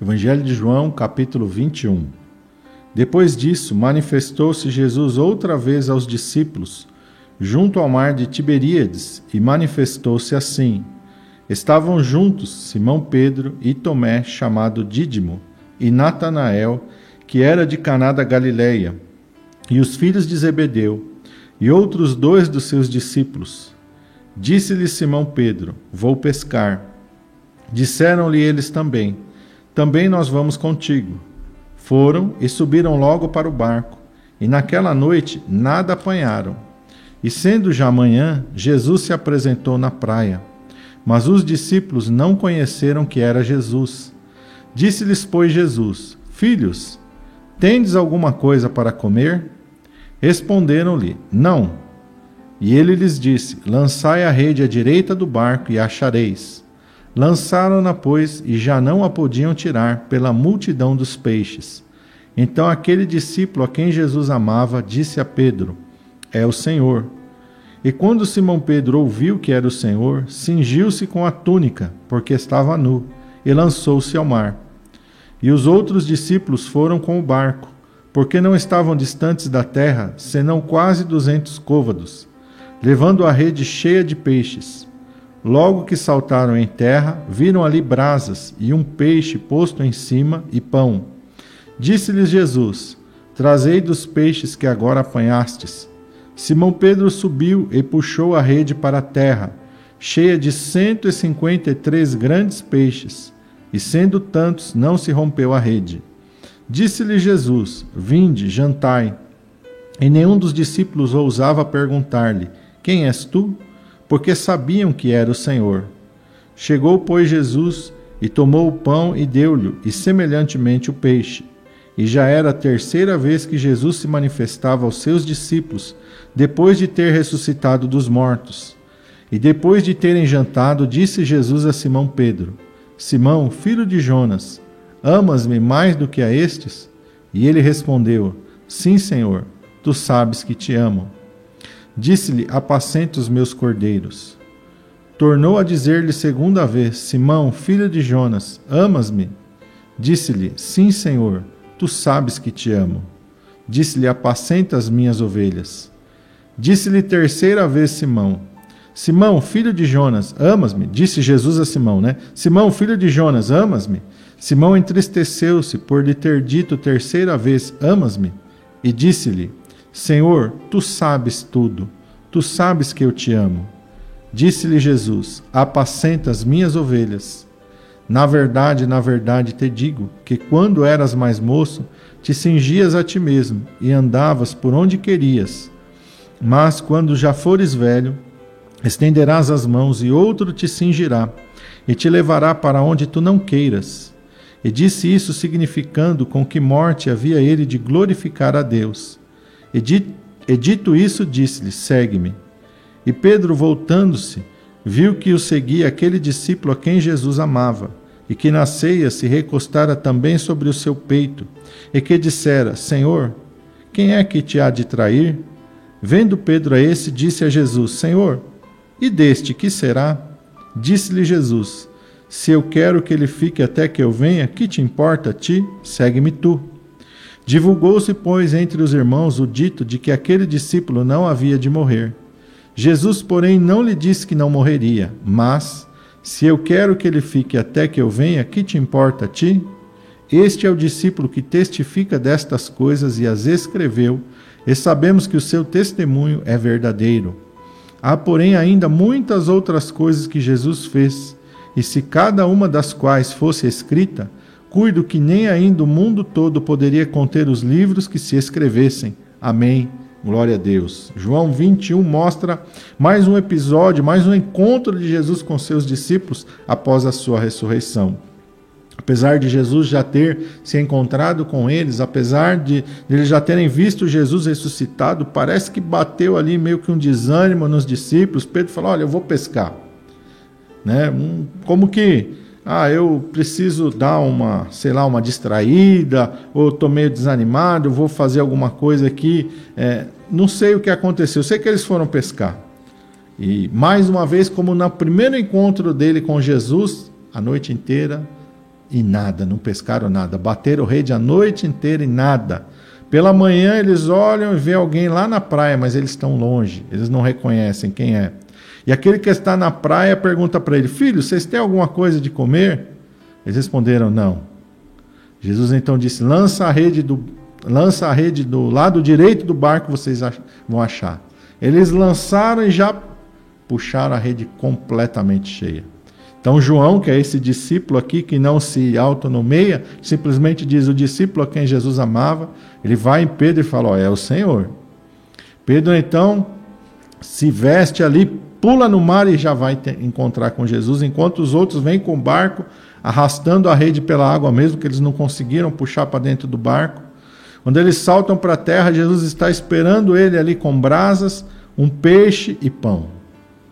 Evangelho de João, capítulo 21. Depois disso, manifestou-se Jesus outra vez aos discípulos, junto ao mar de Tiberíades, e manifestou-se assim: Estavam juntos Simão Pedro e Tomé, chamado Dídimo, e Natanael, que era de Caná da Galileia, e os filhos de Zebedeu, e outros dois dos seus discípulos. Disse-lhe Simão Pedro: Vou pescar. Disseram-lhe eles também: Também nós vamos contigo. Foram e subiram logo para o barco, e naquela noite nada apanharam. E sendo já manhã, Jesus se apresentou na praia. Mas os discípulos não conheceram que era Jesus. Disse-lhes, pois, Jesus: Filhos, tendes alguma coisa para comer? Responderam-lhe: Não. E ele lhes disse: Lançai a rede à direita do barco e achareis. Lançaram-na, pois, e já não a podiam tirar pela multidão dos peixes. Então aquele discípulo a quem Jesus amava disse a Pedro: É o Senhor. E quando Simão Pedro ouviu que era o Senhor, cingiu-se com a túnica, porque estava nu, e lançou-se ao mar. E os outros discípulos foram com o barco, porque não estavam distantes da terra, senão quase duzentos côvados, levando a rede cheia de peixes. Logo que saltaram em terra, viram ali brasas e um peixe posto em cima e pão. Disse-lhes Jesus: Trazei dos peixes que agora apanhastes. Simão Pedro subiu e puxou a rede para a terra, cheia de cento e cinquenta e três grandes peixes, e sendo tantos, não se rompeu a rede. Disse-lhe Jesus: Vinde, jantai. E nenhum dos discípulos ousava perguntar-lhe: Quem és tu? Porque sabiam que era o Senhor. Chegou, pois, Jesus e tomou o pão e deu-lhe, e semelhantemente o peixe. E já era a terceira vez que Jesus se manifestava aos seus discípulos, depois de ter ressuscitado dos mortos. E depois de terem jantado, disse Jesus a Simão Pedro: Simão, filho de Jonas, amas-me mais do que a estes? E ele respondeu: Sim, Senhor, tu sabes que te amo. Disse-lhe: Apacenta os meus cordeiros. Tornou a dizer-lhe segunda vez: Simão, filho de Jonas, amas-me? Disse-lhe: Sim, Senhor Tu sabes que te amo. Disse-lhe: Apacenta as minhas ovelhas. Disse-lhe terceira vez Simão: Simão, filho de Jonas, amas-me? Disse Jesus a Simão, né? Simão, filho de Jonas, amas-me? Simão entristeceu-se por lhe ter dito terceira vez: Amas-me? E disse-lhe: Senhor, tu sabes tudo. Tu sabes que eu te amo. Disse-lhe Jesus: Apacenta as minhas ovelhas. Na verdade, na verdade te digo que quando eras mais moço, te cingias a ti mesmo e andavas por onde querias. Mas quando já fores velho, estenderás as mãos e outro te cingirá e te levará para onde tu não queiras. E disse isso significando com que morte havia ele de glorificar a Deus. E, dito, isso, disse-lhe: Segue-me. E Pedro, voltando-se, viu que o seguia aquele discípulo a quem Jesus amava, e que na ceia se recostara também sobre o seu peito, e que dissera: Senhor, quem é que te há de trair? Vendo Pedro a esse, disse a Jesus: Senhor, e deste que será? Disse-lhe Jesus: Se eu quero que ele fique até que eu venha, que te importa a ti? Segue-me tu. Divulgou-se, pois, entre os irmãos o dito de que aquele discípulo não havia de morrer. Jesus, porém, não lhe disse que não morreria, mas, se eu quero que ele fique até que eu venha, que te importa a ti? Este é o discípulo que testifica destas coisas e as escreveu, e sabemos que o seu testemunho é verdadeiro. Há, porém, ainda muitas outras coisas que Jesus fez, e se cada uma das quais fosse escrita, cuido que nem ainda o mundo todo poderia conter os livros que se escrevessem. Amém. Glória a Deus. João 21 mostra mais um episódio, mais um encontro de Jesus com seus discípulos após a sua ressurreição. Apesar de Jesus já ter se encontrado com eles, apesar de, de eles já terem visto Jesus ressuscitado, parece que bateu ali meio que um desânimo nos discípulos. Pedro falou: Olha, eu vou pescar. Né? Como que ah, eu preciso dar uma, sei lá, uma distraída, ou estou meio desanimado, vou fazer alguma coisa aqui. É, não sei o que aconteceu, sei que eles foram pescar. E mais uma vez, como no primeiro encontro dele com Jesus, a noite inteira, E nada, não pescaram nada. Bateram rede a noite inteira e nada. Pela manhã eles olham e vê alguém lá na praia, mas eles estão longe, eles não reconhecem quem é. E aquele que está na praia pergunta para ele: Filho, vocês têm alguma coisa de comer? Eles responderam: Não. Jesus então disse: Lança a rede do, lança a rede do lado direito do barco, vocês vão achar. Eles lançaram e já puxaram a rede completamente cheia. Então, João, que é esse discípulo aqui que não se autonomeia, simplesmente diz o discípulo a quem Jesus amava, ele vai em Pedro e fala: Ó, é o Senhor. Pedro então se veste ali, pula no mar e já vai encontrar com Jesus, enquanto os outros vêm com o barco, arrastando a rede pela água mesmo, que eles não conseguiram puxar para dentro do barco. Quando eles saltam para a terra, Jesus está esperando ele ali com brasas, um peixe e pão.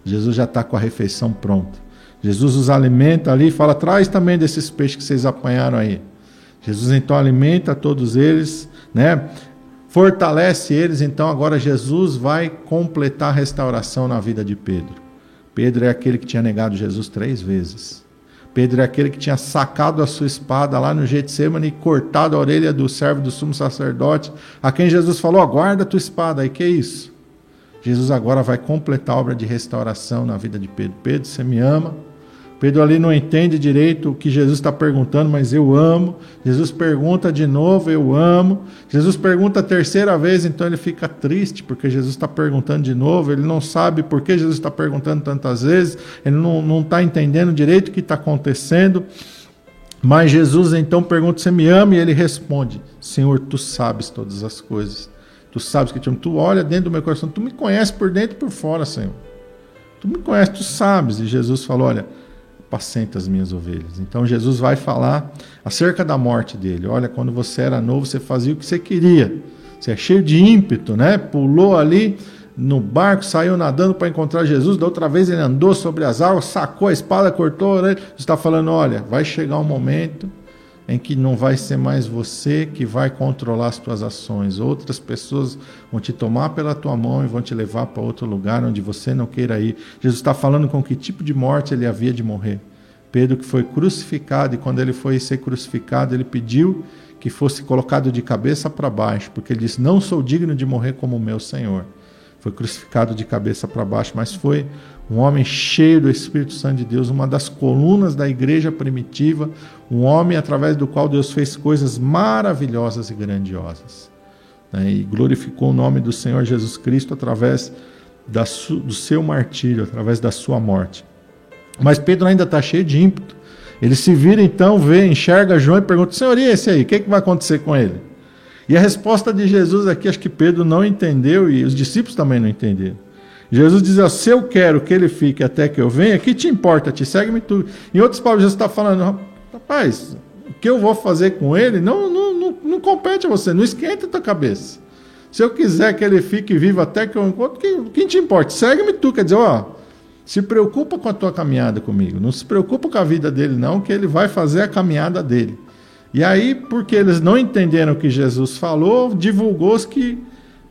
Jesus já está com a refeição pronta. Jesus os alimenta ali e fala: traz também desses peixes que vocês apanharam aí. Jesus então alimenta todos eles, né? Fortalece eles, então agora Jesus vai completar a restauração na vida de Pedro. Pedro é aquele que tinha negado Jesus três vezes. Pedro é aquele que tinha sacado a sua espada lá no Getsemane e cortado a orelha do servo do sumo sacerdote, a quem Jesus falou: aguarda a tua espada. E que é isso? Jesus agora vai completar a obra de restauração na vida de Pedro. Pedro, você me ama? Pedro ali não entende direito o que Jesus está perguntando, mas eu amo. Jesus pergunta de novo, eu amo. Jesus pergunta a terceira vez, então ele fica triste, porque Jesus está perguntando de novo. Ele não sabe por que Jesus está perguntando tantas vezes, ele não está entendendo direito o que está acontecendo. Mas Jesus então pergunta: Você me ama? E ele responde: Senhor, tu sabes todas as coisas. Tu sabes que te amo. Tu olha dentro do meu coração, tu me conheces por dentro e por fora, Senhor. Tu me conheces, tu sabes. E Jesus falou: Olha apacenta as minhas ovelhas. Então Jesus vai falar acerca da morte dele. Olha, quando você era novo, você fazia o que você queria. Você é cheio de ímpeto, né? Pulou ali no barco, saiu nadando para encontrar Jesus. Da outra vez ele andou sobre as águas, sacou a espada, cortou a orelha. está falando: olha, vai chegar um momento em que não vai ser mais você que vai controlar as tuas ações. Outras pessoas vão te tomar pela tua mão e vão te levar para outro lugar onde você não queira ir. Jesus está falando com que tipo de morte ele havia de morrer. Pedro que foi crucificado e quando ele foi ser crucificado, ele pediu que fosse colocado de cabeça para baixo, porque ele disse: "Não sou digno de morrer como o meu Senhor". Foi crucificado de cabeça para baixo, mas foi um homem cheio do Espírito Santo de Deus, uma das colunas da igreja primitiva, um homem através do qual Deus fez coisas maravilhosas e grandiosas. Né? E glorificou o nome do Senhor Jesus Cristo através da do seu martírio, através da sua morte. Mas Pedro ainda está cheio de ímpeto. Ele se vira então, vê, enxerga João e pergunta: Senhor, e esse aí? O que, é que vai acontecer com ele? E a resposta de Jesus aqui, acho que Pedro não entendeu e os discípulos também não entenderam. Jesus diz: se eu quero que ele fique até que eu venha, que te importa? Te segue-me tu. Em outras palavras, Jesus está falando: rapaz, o que eu vou fazer com ele não, não, não, não compete a você, não esquenta a tua cabeça. Se eu quiser que ele fique vivo até que eu encontro, quem, quem te importa? Segue-me tu. Quer dizer, ó, se preocupa com a tua caminhada comigo. Não se preocupa com a vida dele, não, que ele vai fazer a caminhada dele. E aí, porque eles não entenderam o que Jesus falou, divulgou-se que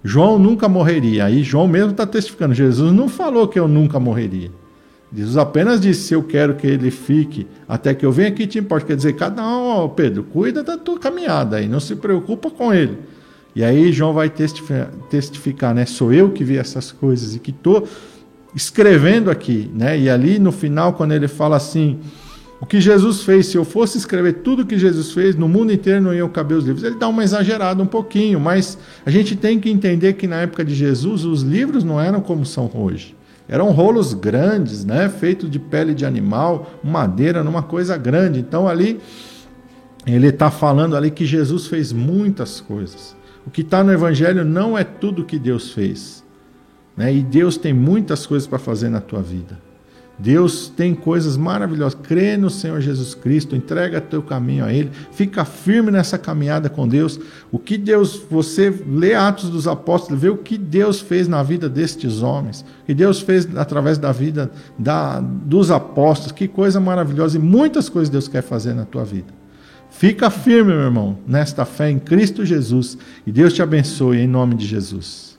João nunca morreria. Aí João mesmo está testificando. Jesus não falou que eu nunca morreria. Jesus apenas disse: Eu quero que ele fique até que eu venha aqui te importa. Quer dizer, cada um, Pedro, cuida da tua caminhada aí, não se preocupa com ele. E aí João vai testificar, testificar né? Sou eu que vi essas coisas e que estou escrevendo aqui, né? E ali no final, quando ele fala assim o que Jesus fez, se eu fosse escrever tudo o que Jesus fez, no mundo inteiro não iam caber os livros. Ele dá uma exagerada um pouquinho, mas a gente tem que entender que na época de Jesus os livros não eram como são hoje. Eram rolos grandes, né, feitos de pele de animal, madeira, numa coisa grande. Então ali ele está falando ali que Jesus fez muitas coisas. O que está no Evangelho não é tudo que Deus fez. Né? E Deus tem muitas coisas para fazer na tua vida. Deus tem coisas maravilhosas. Crê no Senhor Jesus Cristo, entrega teu caminho a Ele, fica firme nessa caminhada com Deus. O que Deus, você lê Atos dos Apóstolos, vê o que Deus fez na vida destes homens, o que Deus fez através da vida da, dos apóstolos, que coisa maravilhosa e muitas coisas Deus quer fazer na tua vida. Fica firme, meu irmão, nesta fé em Cristo Jesus e Deus te abençoe em nome de Jesus.